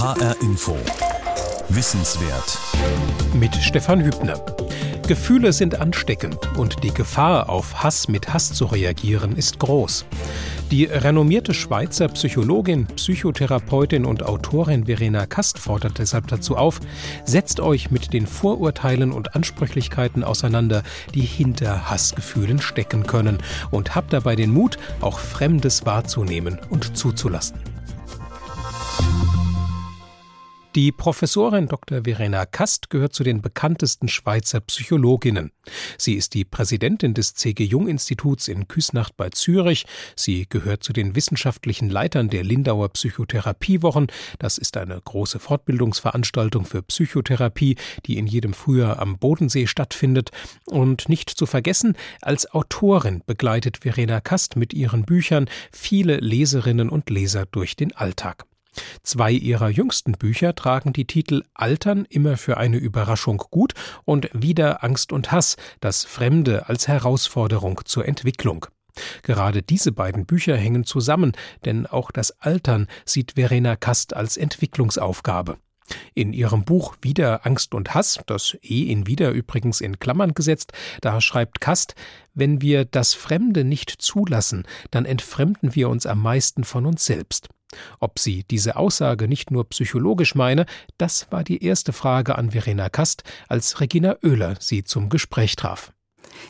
HR Info. Wissenswert. Mit Stefan Hübner. Gefühle sind ansteckend und die Gefahr, auf Hass mit Hass zu reagieren, ist groß. Die renommierte Schweizer Psychologin, Psychotherapeutin und Autorin Verena Kast fordert deshalb dazu auf, setzt euch mit den Vorurteilen und Ansprüchlichkeiten auseinander, die hinter Hassgefühlen stecken können und habt dabei den Mut, auch Fremdes wahrzunehmen und zuzulassen. Die Professorin Dr. Verena Kast gehört zu den bekanntesten Schweizer Psychologinnen. Sie ist die Präsidentin des C.G. Jung Instituts in Küsnacht bei Zürich. Sie gehört zu den wissenschaftlichen Leitern der Lindauer Psychotherapiewochen. Das ist eine große Fortbildungsveranstaltung für Psychotherapie, die in jedem Frühjahr am Bodensee stattfindet. Und nicht zu vergessen, als Autorin begleitet Verena Kast mit ihren Büchern viele Leserinnen und Leser durch den Alltag. Zwei ihrer jüngsten Bücher tragen die Titel Altern immer für eine Überraschung gut und Wieder Angst und Hass, das Fremde als Herausforderung zur Entwicklung. Gerade diese beiden Bücher hängen zusammen, denn auch das Altern sieht Verena Kast als Entwicklungsaufgabe. In ihrem Buch Wieder Angst und Hass, das E in Wieder übrigens in Klammern gesetzt, da schreibt Kast, wenn wir das Fremde nicht zulassen, dann entfremden wir uns am meisten von uns selbst. Ob sie diese Aussage nicht nur psychologisch meine, das war die erste Frage an Verena Kast, als Regina Oehler sie zum Gespräch traf.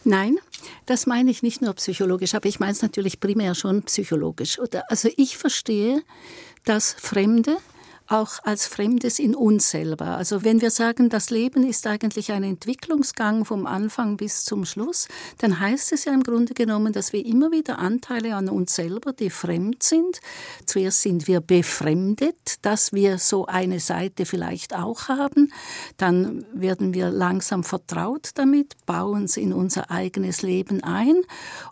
Nein, das meine ich nicht nur psychologisch, aber ich meine es natürlich primär schon psychologisch. Also ich verstehe, dass Fremde auch als Fremdes in uns selber. Also wenn wir sagen, das Leben ist eigentlich ein Entwicklungsgang vom Anfang bis zum Schluss, dann heißt es ja im Grunde genommen, dass wir immer wieder Anteile an uns selber, die fremd sind. Zuerst sind wir befremdet, dass wir so eine Seite vielleicht auch haben. Dann werden wir langsam vertraut damit, bauen es in unser eigenes Leben ein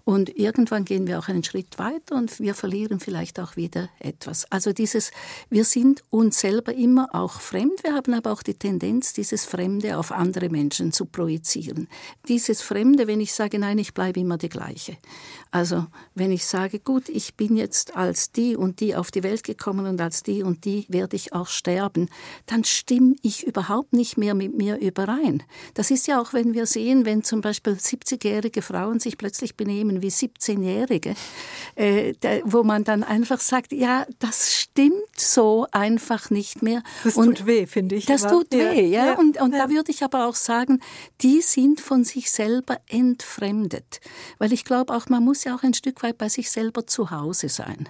und irgendwann gehen wir auch einen Schritt weiter und wir verlieren vielleicht auch wieder etwas. Also dieses, wir sind uns uns selber immer auch fremd. Wir haben aber auch die Tendenz, dieses Fremde auf andere Menschen zu projizieren. Dieses Fremde, wenn ich sage, nein, ich bleibe immer die gleiche. Also wenn ich sage, gut, ich bin jetzt als die und die auf die Welt gekommen und als die und die werde ich auch sterben, dann stimme ich überhaupt nicht mehr mit mir überein. Das ist ja auch, wenn wir sehen, wenn zum Beispiel 70-jährige Frauen sich plötzlich benehmen wie 17-jährige, äh, wo man dann einfach sagt, ja, das stimmt so einfach einfach nicht mehr. Das und tut weh, finde ich. Das aber. tut weh, ja. ja. Und, und ja. da würde ich aber auch sagen, die sind von sich selber entfremdet. Weil ich glaube auch, man muss ja auch ein Stück weit bei sich selber zu Hause sein.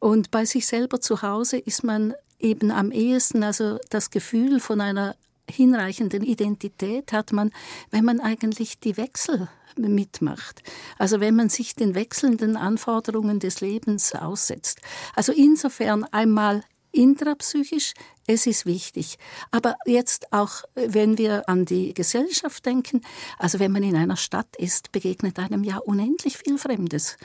Und bei sich selber zu Hause ist man eben am ehesten, also das Gefühl von einer hinreichenden Identität hat man, wenn man eigentlich die Wechsel mitmacht. Also wenn man sich den wechselnden Anforderungen des Lebens aussetzt. Also insofern einmal intrapsychisch, es ist wichtig. Aber jetzt auch, wenn wir an die Gesellschaft denken, also wenn man in einer Stadt ist, begegnet einem ja unendlich viel Fremdes.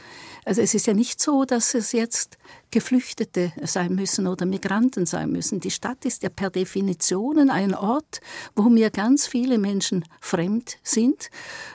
Also es ist ja nicht so, dass es jetzt Geflüchtete sein müssen oder Migranten sein müssen. Die Stadt ist ja per Definition ein Ort, wo mir ganz viele Menschen fremd sind.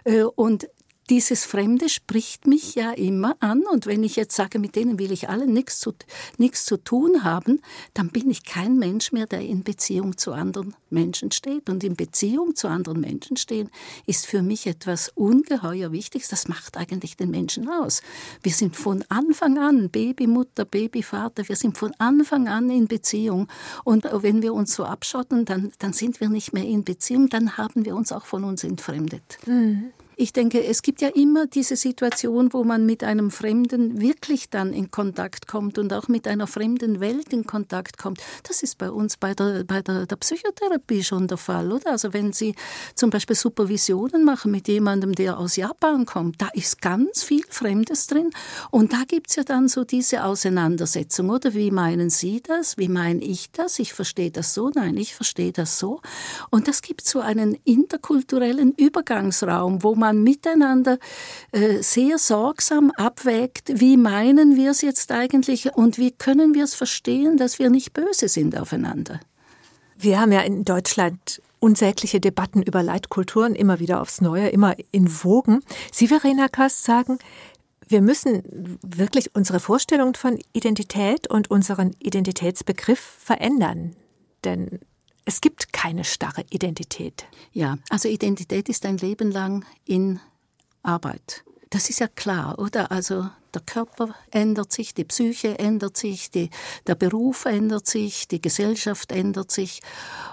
Äh, und dieses Fremde spricht mich ja immer an und wenn ich jetzt sage, mit denen will ich alle nichts zu, nichts zu tun haben, dann bin ich kein Mensch mehr, der in Beziehung zu anderen Menschen steht. Und in Beziehung zu anderen Menschen stehen ist für mich etwas ungeheuer Wichtiges. Das macht eigentlich den Menschen aus. Wir sind von Anfang an Babymutter, Babyvater, wir sind von Anfang an in Beziehung. Und wenn wir uns so abschotten, dann, dann sind wir nicht mehr in Beziehung, dann haben wir uns auch von uns entfremdet. Mhm. Ich denke, es gibt ja immer diese Situation, wo man mit einem Fremden wirklich dann in Kontakt kommt und auch mit einer fremden Welt in Kontakt kommt. Das ist bei uns bei der, bei der, der Psychotherapie schon der Fall, oder? Also wenn Sie zum Beispiel Supervisionen machen mit jemandem, der aus Japan kommt, da ist ganz viel Fremdes drin. Und da gibt es ja dann so diese Auseinandersetzung, oder? Wie meinen Sie das? Wie meine ich das? Ich verstehe das so, nein, ich verstehe das so. Und das gibt so einen interkulturellen Übergangsraum, wo man man miteinander äh, sehr sorgsam abwägt, wie meinen wir es jetzt eigentlich und wie können wir es verstehen, dass wir nicht böse sind aufeinander. Wir haben ja in Deutschland unsägliche Debatten über Leitkulturen immer wieder aufs Neue, immer in Wogen. Sie, Verena Kast, sagen, wir müssen wirklich unsere Vorstellung von Identität und unseren Identitätsbegriff verändern. denn es gibt keine starre Identität. Ja, also Identität ist ein Leben lang in Arbeit. Das ist ja klar, oder? Also der Körper ändert sich, die Psyche ändert sich, die, der Beruf ändert sich, die Gesellschaft ändert sich.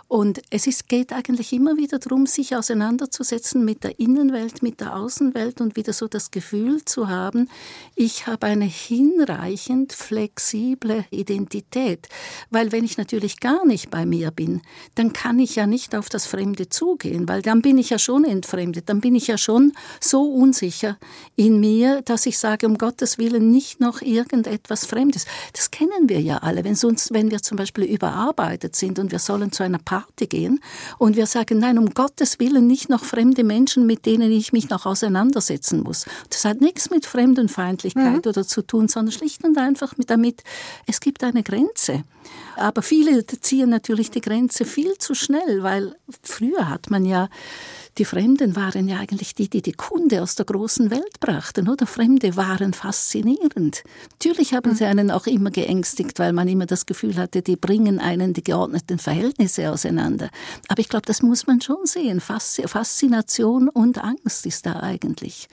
Und es ist, geht eigentlich immer wieder darum, sich auseinanderzusetzen mit der Innenwelt, mit der Außenwelt und wieder so das Gefühl zu haben, ich habe eine hinreichend flexible Identität. Weil wenn ich natürlich gar nicht bei mir bin, dann kann ich ja nicht auf das Fremde zugehen, weil dann bin ich ja schon entfremdet, dann bin ich ja schon so unsicher in mir, dass ich sage, um Gottes Gottes Willen nicht noch irgendetwas Fremdes. Das kennen wir ja alle. Wenn, sonst, wenn wir zum Beispiel überarbeitet sind und wir sollen zu einer Party gehen und wir sagen, nein, um Gottes Willen nicht noch fremde Menschen, mit denen ich mich noch auseinandersetzen muss. Das hat nichts mit Fremdenfeindlichkeit mhm. oder zu tun, sondern schlicht und einfach mit damit, es gibt eine Grenze. Aber viele ziehen natürlich die Grenze viel zu schnell, weil früher hat man ja die Fremden waren ja eigentlich die, die die Kunde aus der großen Welt brachten, oder? Fremde waren faszinierend. Natürlich haben sie einen auch immer geängstigt, weil man immer das Gefühl hatte, die bringen einen die geordneten Verhältnisse auseinander. Aber ich glaube, das muss man schon sehen. Faszination und Angst ist da eigentlich.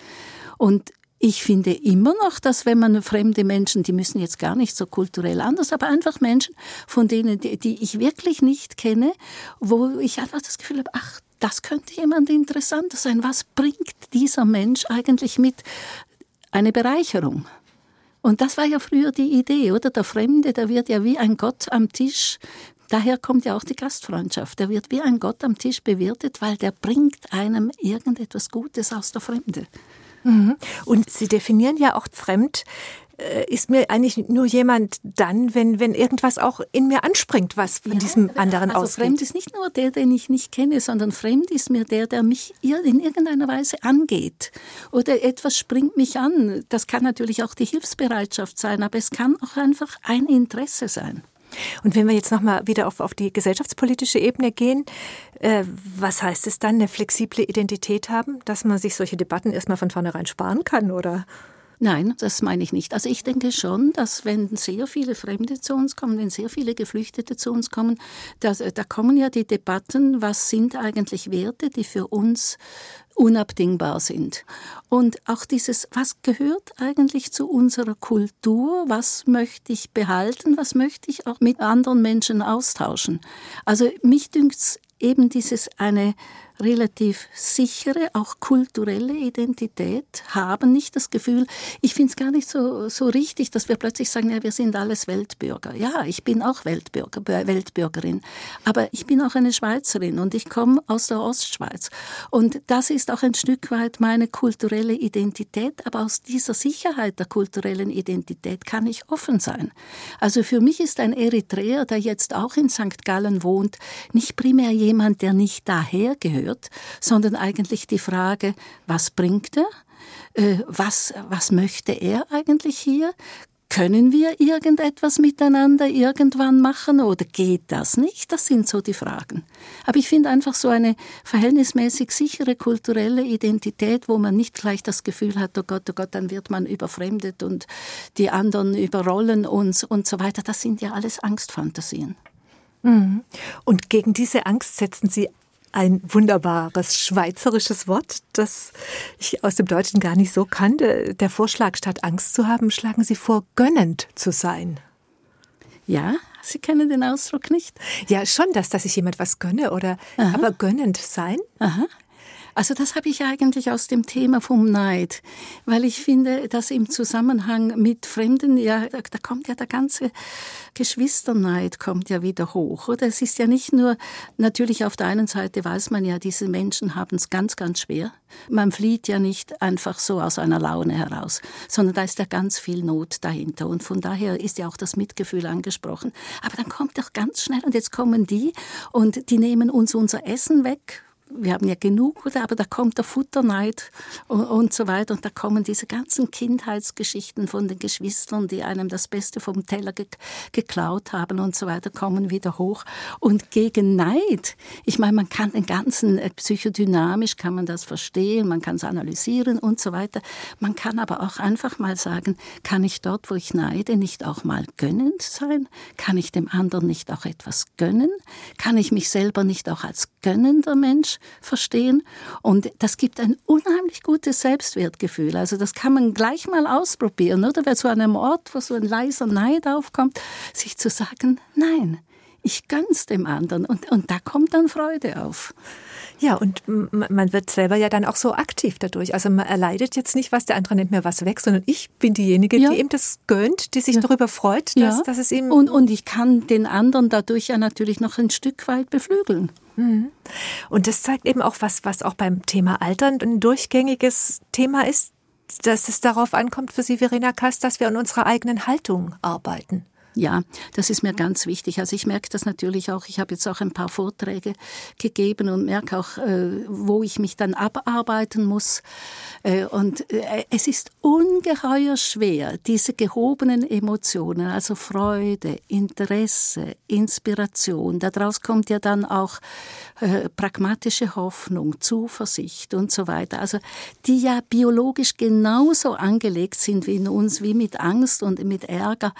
Und ich finde immer noch, dass wenn man fremde Menschen, die müssen jetzt gar nicht so kulturell anders, aber einfach Menschen, von denen, die, die ich wirklich nicht kenne, wo ich einfach das Gefühl habe, ach, das könnte jemand interessanter sein. Was bringt dieser Mensch eigentlich mit? Eine Bereicherung. Und das war ja früher die Idee, oder? Der Fremde, der wird ja wie ein Gott am Tisch. Daher kommt ja auch die Gastfreundschaft. Der wird wie ein Gott am Tisch bewirtet, weil der bringt einem irgendetwas Gutes aus der Fremde. Mhm. Und Sie definieren ja auch fremd äh, ist mir eigentlich nur jemand dann, wenn, wenn irgendwas auch in mir anspringt, was von ja, diesem anderen also ausgeht. Fremd ist nicht nur der, den ich nicht kenne, sondern fremd ist mir der, der mich in irgendeiner Weise angeht. Oder etwas springt mich an. Das kann natürlich auch die Hilfsbereitschaft sein, aber es kann auch einfach ein Interesse sein. Und wenn wir jetzt nochmal wieder auf, auf die gesellschaftspolitische Ebene gehen, äh, was heißt es dann, eine flexible Identität haben, dass man sich solche Debatten erstmal von vornherein sparen kann, oder? Nein, das meine ich nicht. Also ich denke schon, dass wenn sehr viele Fremde zu uns kommen, wenn sehr viele Geflüchtete zu uns kommen, dass, da kommen ja die Debatten, was sind eigentlich Werte, die für uns unabdingbar sind. Und auch dieses, was gehört eigentlich zu unserer Kultur, was möchte ich behalten, was möchte ich auch mit anderen Menschen austauschen. Also mich dünkt's eben dieses eine relativ sichere, auch kulturelle Identität haben, nicht das Gefühl, ich finde es gar nicht so, so richtig, dass wir plötzlich sagen, ja, wir sind alles Weltbürger. Ja, ich bin auch Weltbürger, Weltbürgerin, aber ich bin auch eine Schweizerin und ich komme aus der Ostschweiz. Und das ist auch ein Stück weit meine kulturelle Identität, aber aus dieser Sicherheit der kulturellen Identität kann ich offen sein. Also für mich ist ein Eritreer, der jetzt auch in St. Gallen wohnt, nicht primär jemand, der nicht daher gehört, führt, sondern eigentlich die Frage, was bringt er? Äh, was, was möchte er eigentlich hier? Können wir irgendetwas miteinander irgendwann machen oder geht das nicht? Das sind so die Fragen. Aber ich finde einfach so eine verhältnismäßig sichere kulturelle Identität, wo man nicht gleich das Gefühl hat, oh Gott, oh Gott, dann wird man überfremdet und die anderen überrollen uns und so weiter. Das sind ja alles Angstfantasien. Mhm. Und gegen diese Angst setzen Sie ein wunderbares schweizerisches Wort, das ich aus dem Deutschen gar nicht so kannte. Der Vorschlag, statt Angst zu haben, schlagen Sie vor, gönnend zu sein. Ja, Sie kennen den Ausdruck nicht? Ja, schon, dass, dass ich jemand was gönne, oder Aha. aber gönnend sein? Aha. Also das habe ich eigentlich aus dem Thema vom Neid, weil ich finde, dass im Zusammenhang mit Fremden, ja, da kommt ja der ganze Geschwisterneid kommt ja wieder hoch. Oder es ist ja nicht nur, natürlich auf der einen Seite weiß man ja, diese Menschen haben es ganz, ganz schwer. Man flieht ja nicht einfach so aus einer Laune heraus, sondern da ist ja ganz viel Not dahinter. Und von daher ist ja auch das Mitgefühl angesprochen. Aber dann kommt doch ganz schnell, und jetzt kommen die und die nehmen uns unser Essen weg, wir haben ja genug, oder? Aber da kommt der Futterneid und, und, so weiter. Und da kommen diese ganzen Kindheitsgeschichten von den Geschwistern, die einem das Beste vom Teller ge geklaut haben und so weiter, kommen wieder hoch. Und gegen Neid, ich meine, man kann den ganzen, äh, psychodynamisch kann man das verstehen, man kann es analysieren und so weiter. Man kann aber auch einfach mal sagen, kann ich dort, wo ich neide, nicht auch mal gönnend sein? Kann ich dem anderen nicht auch etwas gönnen? Kann ich mich selber nicht auch als gönnender Mensch verstehen. Und das gibt ein unheimlich gutes Selbstwertgefühl. Also das kann man gleich mal ausprobieren, oder? So an einem Ort, wo so ein leiser Neid aufkommt, sich zu sagen, nein, ich gönn's dem anderen. Und, und da kommt dann Freude auf. Ja, und man wird selber ja dann auch so aktiv dadurch. Also man erleidet jetzt nicht, was der andere nimmt mir was weg, sondern ich bin diejenige, ja. die ihm das gönnt, die sich ja. darüber freut, dass, ja. dass es ihm. Und, und ich kann den anderen dadurch ja natürlich noch ein Stück weit beflügeln. Mhm. Und das zeigt eben auch was, was auch beim Thema Altern ein durchgängiges Thema ist, dass es darauf ankommt für Sie, Verena Kast, dass wir an unserer eigenen Haltung arbeiten. Ja, das ist mir ganz wichtig. Also ich merke das natürlich auch. Ich habe jetzt auch ein paar Vorträge gegeben und merke auch, äh, wo ich mich dann abarbeiten muss. Äh, und äh, es ist ungeheuer schwer, diese gehobenen Emotionen, also Freude, Interesse, Inspiration, daraus kommt ja dann auch pragmatische Hoffnung, Zuversicht und so weiter. Also die ja biologisch genauso angelegt sind wie in uns, wie mit Angst und mit Ärger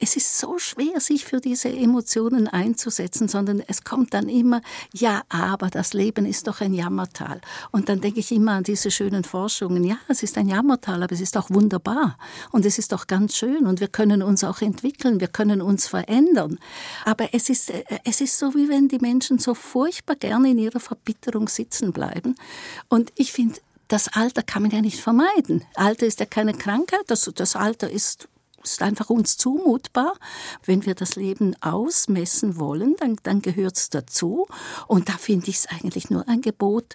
es ist so schwer, sich für diese Emotionen einzusetzen, sondern es kommt dann immer, ja, aber das Leben ist doch ein Jammertal. Und dann denke ich immer an diese schönen Forschungen, ja, es ist ein Jammertal, aber es ist auch wunderbar und es ist doch ganz schön und wir können uns auch entwickeln, wir können uns verändern. Aber es ist, äh, es ist so, wie wenn die Menschen so furchtbar gerne in ihrer Verbitterung sitzen bleiben. Und ich finde, das Alter kann man ja nicht vermeiden. Alter ist ja keine Krankheit, das, das Alter ist ist einfach uns zumutbar. Wenn wir das Leben ausmessen wollen, dann, dann gehört es dazu. Und da finde ich es eigentlich nur ein Gebot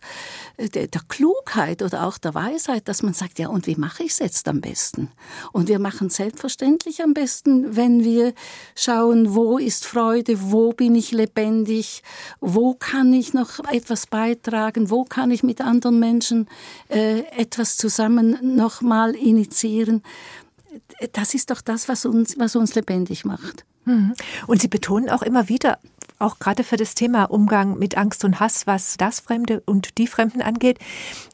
äh, der, der, Klugheit oder auch der Weisheit, dass man sagt, ja, und wie mache ich es jetzt am besten? Und wir machen selbstverständlich am besten, wenn wir schauen, wo ist Freude, wo bin ich lebendig, wo kann ich noch etwas beitragen, wo kann ich mit anderen Menschen äh, etwas zusammen nochmal initiieren das ist doch das, was uns, was uns lebendig macht. Mhm. Und Sie betonen auch immer wieder, auch gerade für das Thema Umgang mit Angst und Hass, was das Fremde und die Fremden angeht,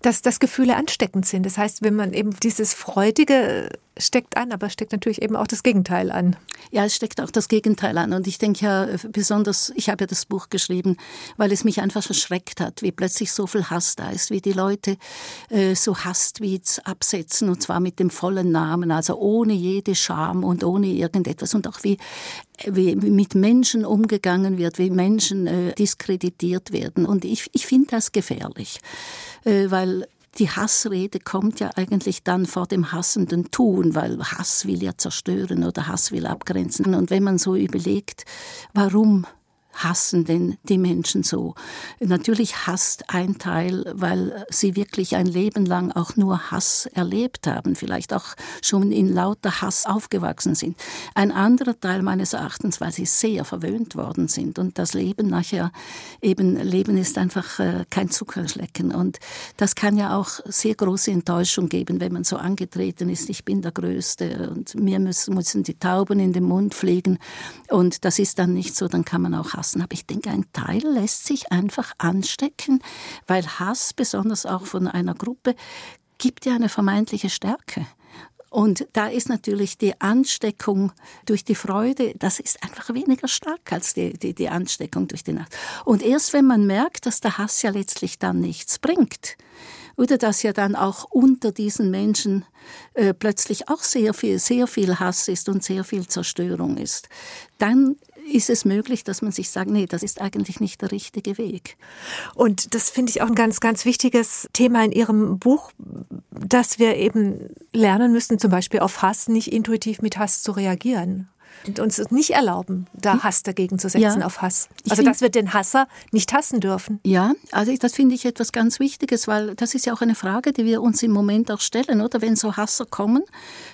dass das Gefühle ansteckend sind. Das heißt, wenn man eben dieses Freudige steckt an, aber steckt natürlich eben auch das Gegenteil an. Ja, es steckt auch das Gegenteil an. Und ich denke ja besonders, ich habe ja das Buch geschrieben, weil es mich einfach erschreckt hat, wie plötzlich so viel Hass da ist, wie die Leute äh, so Hasstweets absetzen und zwar mit dem vollen Namen, also ohne jede Scham und ohne irgendetwas und auch wie, wie mit Menschen umgegangen wird, wie Menschen äh, diskreditiert werden. Und ich, ich finde das gefährlich, äh, weil die Hassrede kommt ja eigentlich dann vor dem hassenden Tun, weil Hass will ja zerstören oder Hass will abgrenzen. Und wenn man so überlegt, warum hassen denn die Menschen so? Natürlich hasst ein Teil, weil sie wirklich ein Leben lang auch nur Hass erlebt haben, vielleicht auch schon in lauter Hass aufgewachsen sind. Ein anderer Teil meines Erachtens, weil sie sehr verwöhnt worden sind und das Leben nachher eben, Leben ist einfach äh, kein Zuckerschlecken und das kann ja auch sehr große Enttäuschung geben, wenn man so angetreten ist, ich bin der Größte und mir müssen, müssen die Tauben in den Mund fliegen und das ist dann nicht so, dann kann man auch hassen lassen. Aber ich denke, ein Teil lässt sich einfach anstecken, weil Hass, besonders auch von einer Gruppe, gibt ja eine vermeintliche Stärke. Und da ist natürlich die Ansteckung durch die Freude, das ist einfach weniger stark als die, die, die Ansteckung durch die Nacht. Und erst wenn man merkt, dass der Hass ja letztlich dann nichts bringt, oder dass ja dann auch unter diesen Menschen äh, plötzlich auch sehr viel, sehr viel Hass ist und sehr viel Zerstörung ist, dann ist es möglich, dass man sich sagt, nee, das ist eigentlich nicht der richtige Weg. Und das finde ich auch ein ganz, ganz wichtiges Thema in Ihrem Buch, dass wir eben lernen müssen, zum Beispiel auf Hass nicht intuitiv mit Hass zu reagieren. Und uns nicht erlauben, da hm? Hass dagegen zu setzen ja. auf Hass. Also, dass wir den Hasser nicht hassen dürfen. Ja, also das finde ich etwas ganz Wichtiges, weil das ist ja auch eine Frage, die wir uns im Moment auch stellen, oder? Wenn so Hasser kommen,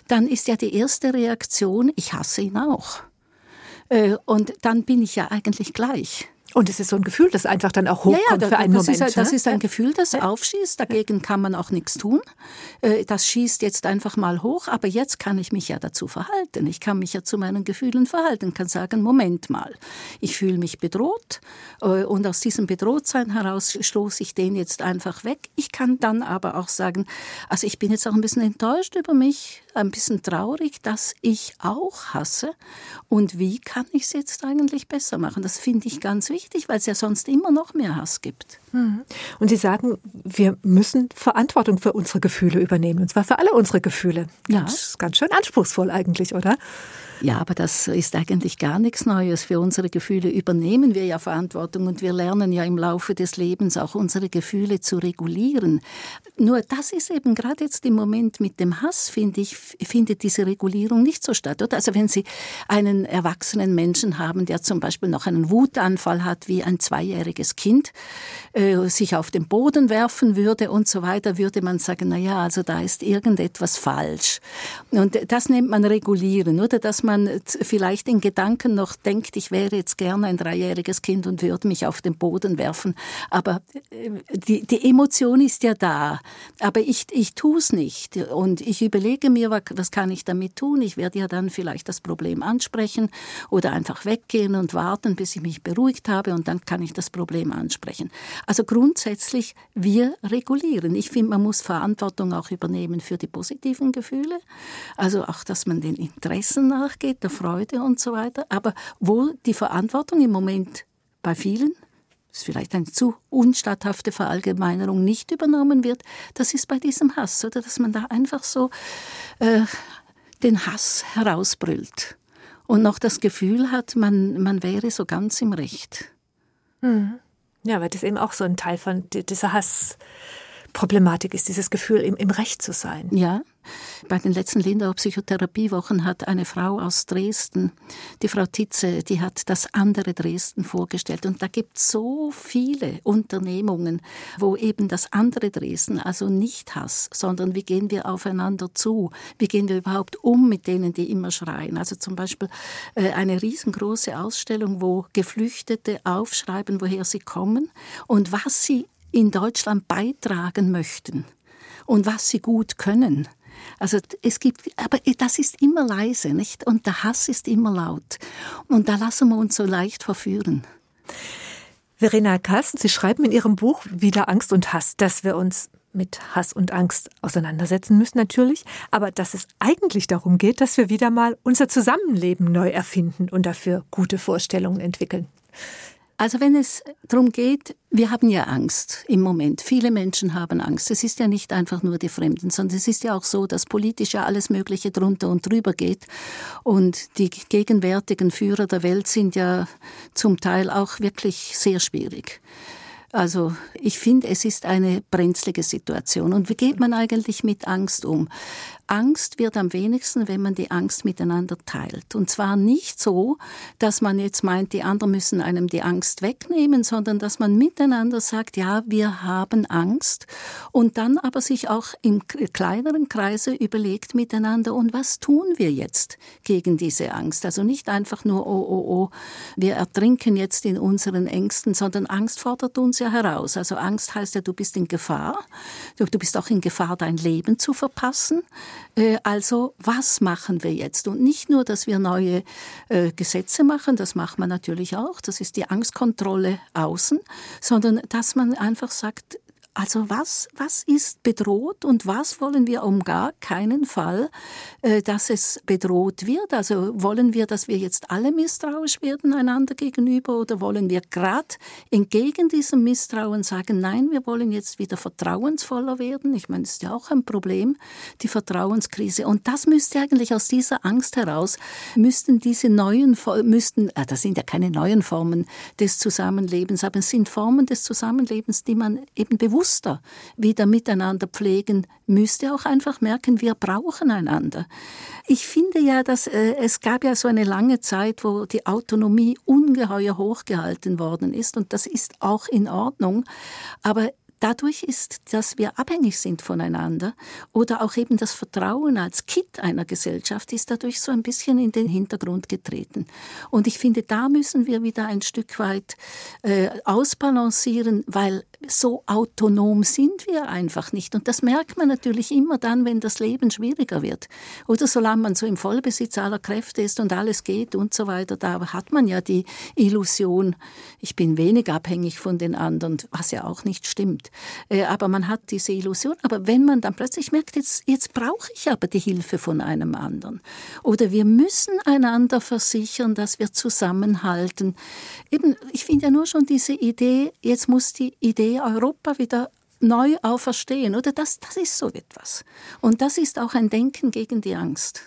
dann ist ja die erste Reaktion, ich hasse ihn auch. Äh, und dann bin ich ja eigentlich gleich. Und es ist so ein Gefühl, das einfach dann auch hochkommt ja, ja, da, für einen das Moment. Ist, das ne? ist ein Gefühl, das aufschießt. Dagegen kann man auch nichts tun. Äh, das schießt jetzt einfach mal hoch. Aber jetzt kann ich mich ja dazu verhalten. Ich kann mich ja zu meinen Gefühlen verhalten. Kann sagen, Moment mal, ich fühle mich bedroht. Äh, und aus diesem Bedrohtsein heraus stoße ich den jetzt einfach weg. Ich kann dann aber auch sagen, also ich bin jetzt auch ein bisschen enttäuscht über mich, ein bisschen traurig, dass ich auch hasse. Und wie kann ich es jetzt eigentlich besser machen? Das finde ich ganz wichtig, weil es ja sonst immer noch mehr Hass gibt. Mhm. Und Sie sagen, wir müssen Verantwortung für unsere Gefühle übernehmen, und zwar für alle unsere Gefühle. Ja. Das ist ganz schön anspruchsvoll eigentlich, oder? Ja, aber das ist eigentlich gar nichts Neues. Für unsere Gefühle übernehmen wir ja Verantwortung und wir lernen ja im Laufe des Lebens auch unsere Gefühle zu regulieren. Nur das ist eben gerade jetzt im Moment mit dem Hass, finde ich, findet diese Regulierung nicht so statt. Oder? Also wenn Sie einen erwachsenen Menschen haben, der zum Beispiel noch einen Wutanfall hat, wie ein zweijähriges Kind, äh, sich auf den Boden werfen würde und so weiter, würde man sagen, na ja, also da ist irgendetwas falsch. Und das nennt man regulieren, oder? Dass man man vielleicht in Gedanken noch denkt, ich wäre jetzt gerne ein dreijähriges Kind und würde mich auf den Boden werfen. Aber äh, die, die Emotion ist ja da. Aber ich, ich tue es nicht. Und ich überlege mir, was kann ich damit tun? Ich werde ja dann vielleicht das Problem ansprechen oder einfach weggehen und warten, bis ich mich beruhigt habe und dann kann ich das Problem ansprechen. Also grundsätzlich, wir regulieren. Ich finde, man muss Verantwortung auch übernehmen für die positiven Gefühle. Also auch, dass man den Interessen nach nachgeht, der Freude und so weiter. Aber wo die Verantwortung im Moment bei vielen ist vielleicht eine zu unstatthafte Verallgemeinerung nicht übernommen wird, das ist bei diesem Hass, oder dass man da einfach so äh, den Hass herausbrüllt und noch das Gefühl hat, man, man wäre so ganz im Recht. Hm. Ja, weil das eben auch so ein Teil von dieser Hassproblematik ist, dieses Gefühl, im, im Recht zu sein. Ja, bei den letzten Lindauer Psychotherapiewochen hat eine Frau aus Dresden, die Frau Titze, die hat das andere Dresden vorgestellt. Und da gibt es so viele Unternehmungen, wo eben das andere Dresden, also nicht Hass, sondern wie gehen wir aufeinander zu? Wie gehen wir überhaupt um mit denen, die immer schreien? Also zum Beispiel äh, eine riesengroße Ausstellung, wo Geflüchtete aufschreiben, woher sie kommen und was sie in Deutschland beitragen möchten und was sie gut können. Also es gibt, aber das ist immer leise, nicht? Und der Hass ist immer laut. Und da lassen wir uns so leicht verführen. Verena Kast, Sie schreiben in Ihrem Buch Wieder Angst und Hass, dass wir uns mit Hass und Angst auseinandersetzen müssen natürlich, aber dass es eigentlich darum geht, dass wir wieder mal unser Zusammenleben neu erfinden und dafür gute Vorstellungen entwickeln. Also wenn es darum geht, wir haben ja Angst im Moment. Viele Menschen haben Angst. Es ist ja nicht einfach nur die Fremden, sondern es ist ja auch so, dass politisch ja alles Mögliche drunter und drüber geht. Und die gegenwärtigen Führer der Welt sind ja zum Teil auch wirklich sehr schwierig. Also ich finde, es ist eine brenzlige Situation. Und wie geht man eigentlich mit Angst um? Angst wird am wenigsten, wenn man die Angst miteinander teilt. Und zwar nicht so, dass man jetzt meint, die anderen müssen einem die Angst wegnehmen, sondern dass man miteinander sagt, ja, wir haben Angst. Und dann aber sich auch im kleineren Kreise überlegt miteinander, und was tun wir jetzt gegen diese Angst? Also nicht einfach nur, oh, oh, oh, wir ertrinken jetzt in unseren Ängsten, sondern Angst fordert uns ja heraus. Also Angst heißt ja, du bist in Gefahr. Du bist auch in Gefahr, dein Leben zu verpassen. Äh, also was machen wir jetzt? Und nicht nur, dass wir neue äh, Gesetze machen, das macht man natürlich auch, das ist die Angstkontrolle außen, sondern dass man einfach sagt, also was, was ist bedroht und was wollen wir um gar keinen Fall, äh, dass es bedroht wird? Also wollen wir, dass wir jetzt alle misstrauisch werden einander gegenüber oder wollen wir gerade entgegen diesem Misstrauen sagen, nein, wir wollen jetzt wieder vertrauensvoller werden? Ich meine, das ist ja auch ein Problem, die Vertrauenskrise. Und das müsste eigentlich aus dieser Angst heraus, müssten diese neuen, müssten, äh, das sind ja keine neuen Formen des Zusammenlebens, aber es sind Formen des Zusammenlebens, die man eben bewusst bewusster wieder miteinander pflegen, müsste auch einfach merken, wir brauchen einander. Ich finde ja, dass äh, es gab ja so eine lange Zeit, wo die Autonomie ungeheuer hochgehalten worden ist und das ist auch in Ordnung. Aber dadurch ist, dass wir abhängig sind voneinander oder auch eben das Vertrauen als Kit einer Gesellschaft ist dadurch so ein bisschen in den Hintergrund getreten. Und ich finde, da müssen wir wieder ein Stück weit äh, ausbalancieren, weil so autonom sind wir einfach nicht. Und das merkt man natürlich immer dann, wenn das Leben schwieriger wird. Oder solange man so im Vollbesitz aller Kräfte ist und alles geht und so weiter, da hat man ja die Illusion, ich bin wenig abhängig von den anderen, was ja auch nicht stimmt. Äh, aber man hat diese Illusion. Aber wenn man dann plötzlich merkt, jetzt, jetzt brauche ich aber die Hilfe von einem anderen. Oder wir müssen einander versichern, dass wir zusammenhalten. Eben, ich finde ja nur schon diese Idee, jetzt muss die Idee Europa wieder neu auferstehen, oder? Das, das ist so etwas. Und das ist auch ein Denken gegen die Angst.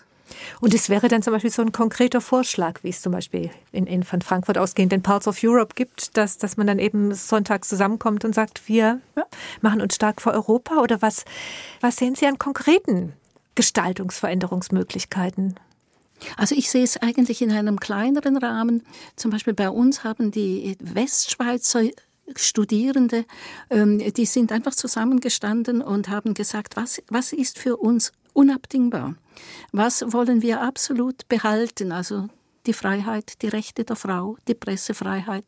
Und es wäre dann zum Beispiel so ein konkreter Vorschlag, wie es zum Beispiel in, in von Frankfurt ausgehend in Parts of Europe gibt, dass, dass man dann eben sonntags zusammenkommt und sagt, wir ja, machen uns stark für Europa oder was, was sehen Sie an konkreten Gestaltungsveränderungsmöglichkeiten? Also ich sehe es eigentlich in einem kleineren Rahmen. Zum Beispiel bei uns haben die Westschweizer Studierende, ähm, die sind einfach zusammengestanden und haben gesagt, was, was ist für uns unabdingbar? Was wollen wir absolut behalten? Also die Freiheit, die Rechte der Frau, die Pressefreiheit.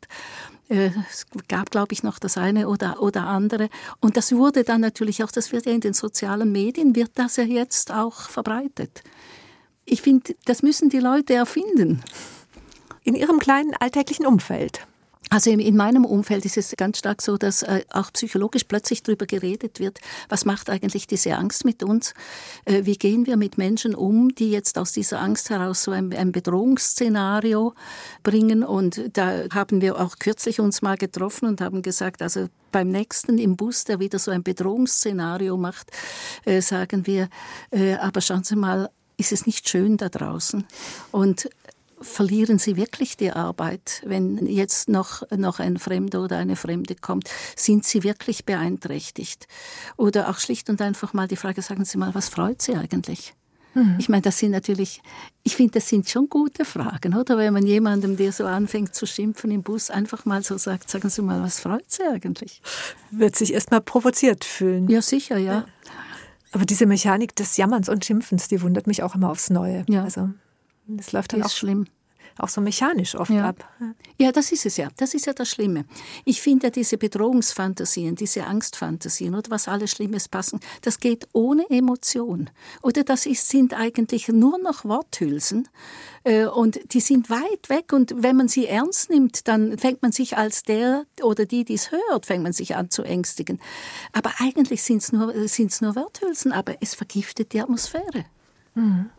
Äh, es gab, glaube ich, noch das eine oder, oder andere. Und das wurde dann natürlich auch, das wird ja in den sozialen Medien, wird das ja jetzt auch verbreitet. Ich finde, das müssen die Leute erfinden. In ihrem kleinen alltäglichen Umfeld. Also in meinem Umfeld ist es ganz stark so, dass äh, auch psychologisch plötzlich darüber geredet wird, was macht eigentlich diese Angst mit uns? Äh, wie gehen wir mit Menschen um, die jetzt aus dieser Angst heraus so ein, ein Bedrohungsszenario bringen? Und da haben wir auch kürzlich uns mal getroffen und haben gesagt, also beim nächsten im Bus, der wieder so ein Bedrohungsszenario macht, äh, sagen wir, aber schauen Sie mal, ist es nicht schön da draußen? Und verlieren sie wirklich die Arbeit, wenn jetzt noch, noch ein Fremder oder eine Fremde kommt? Sind sie wirklich beeinträchtigt? Oder auch schlicht und einfach mal die Frage, sagen Sie mal, was freut Sie eigentlich? Mhm. Ich meine, das sind natürlich, ich finde, das sind schon gute Fragen, oder? Wenn man jemandem, der so anfängt zu schimpfen im Bus, einfach mal so sagt, sagen Sie mal, was freut Sie eigentlich? Wird sich erstmal provoziert fühlen. Ja, sicher, ja. Aber diese Mechanik des Jammerns und Schimpfens, die wundert mich auch immer aufs Neue. Ja. Also, das läuft dann auch schlimm auch so mechanisch oft ja. ab. Ja, das ist es ja. Das ist ja das Schlimme. Ich finde ja diese Bedrohungsfantasien, diese Angstfantasien oder was alles Schlimmes passen, das geht ohne Emotion. Oder das ist, sind eigentlich nur noch Worthülsen äh, und die sind weit weg und wenn man sie ernst nimmt, dann fängt man sich als der oder die, die es hört, fängt man sich an zu ängstigen. Aber eigentlich sind es nur, sind's nur Worthülsen, aber es vergiftet die Atmosphäre. Mhm.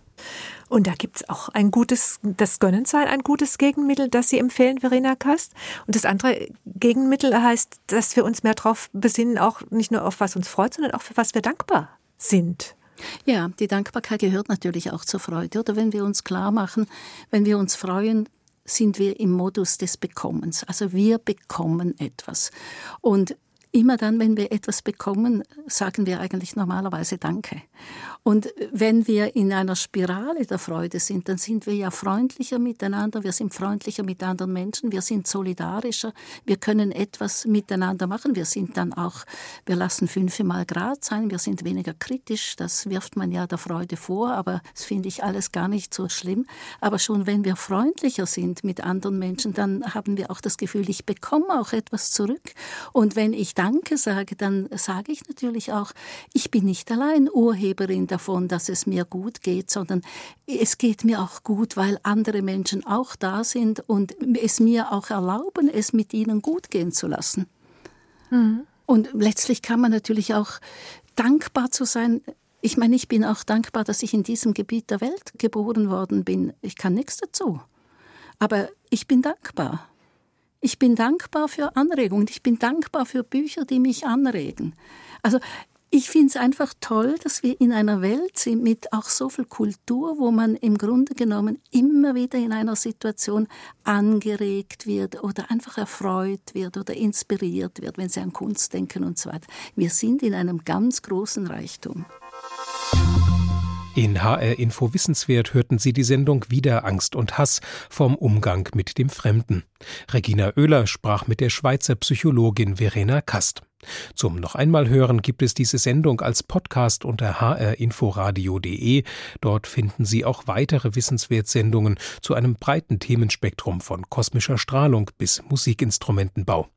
Und da gibt es auch ein gutes, das Gönnensein, ein gutes Gegenmittel, das Sie empfehlen, Verena Kast. Und das andere Gegenmittel heißt, dass wir uns mehr darauf besinnen, auch nicht nur auf was uns freut, sondern auch für was wir dankbar sind. Ja, die Dankbarkeit gehört natürlich auch zur Freude. Oder wenn wir uns klar machen, wenn wir uns freuen, sind wir im Modus des Bekommens. Also wir bekommen etwas. Und immer dann, wenn wir etwas bekommen, sagen wir eigentlich normalerweise Danke. Und wenn wir in einer Spirale der Freude sind, dann sind wir ja freundlicher miteinander, wir sind freundlicher mit anderen Menschen, wir sind solidarischer, wir können etwas miteinander machen, wir sind dann auch, wir lassen fünfmal Grad sein, wir sind weniger kritisch, das wirft man ja der Freude vor, aber das finde ich alles gar nicht so schlimm. Aber schon wenn wir freundlicher sind mit anderen Menschen, dann haben wir auch das Gefühl, ich bekomme auch etwas zurück. Und wenn ich Danke sage, dann sage ich natürlich auch, ich bin nicht allein Urheberin davon, dass es mir gut geht, sondern es geht mir auch gut, weil andere Menschen auch da sind und es mir auch erlauben, es mit ihnen gut gehen zu lassen. Mhm. Und letztlich kann man natürlich auch dankbar zu sein. Ich meine, ich bin auch dankbar, dass ich in diesem Gebiet der Welt geboren worden bin. Ich kann nichts dazu. Aber ich bin dankbar. Ich bin dankbar für Anregungen. Ich bin dankbar für Bücher, die mich anregen. Also ich finde es einfach toll, dass wir in einer Welt sind mit auch so viel Kultur, wo man im Grunde genommen immer wieder in einer Situation angeregt wird oder einfach erfreut wird oder inspiriert wird, wenn Sie an Kunst denken und so weiter. Wir sind in einem ganz großen Reichtum. In HR Info Wissenswert hörten Sie die Sendung Wieder Angst und Hass vom Umgang mit dem Fremden. Regina Oehler sprach mit der Schweizer Psychologin Verena Kast. Zum noch einmal hören gibt es diese Sendung als Podcast unter hrinforadio.de. Dort finden Sie auch weitere Wissenswertsendungen zu einem breiten Themenspektrum von kosmischer Strahlung bis Musikinstrumentenbau.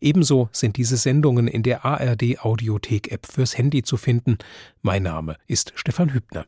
Ebenso sind diese Sendungen in der ARD Audiothek App fürs Handy zu finden. Mein Name ist Stefan Hübner.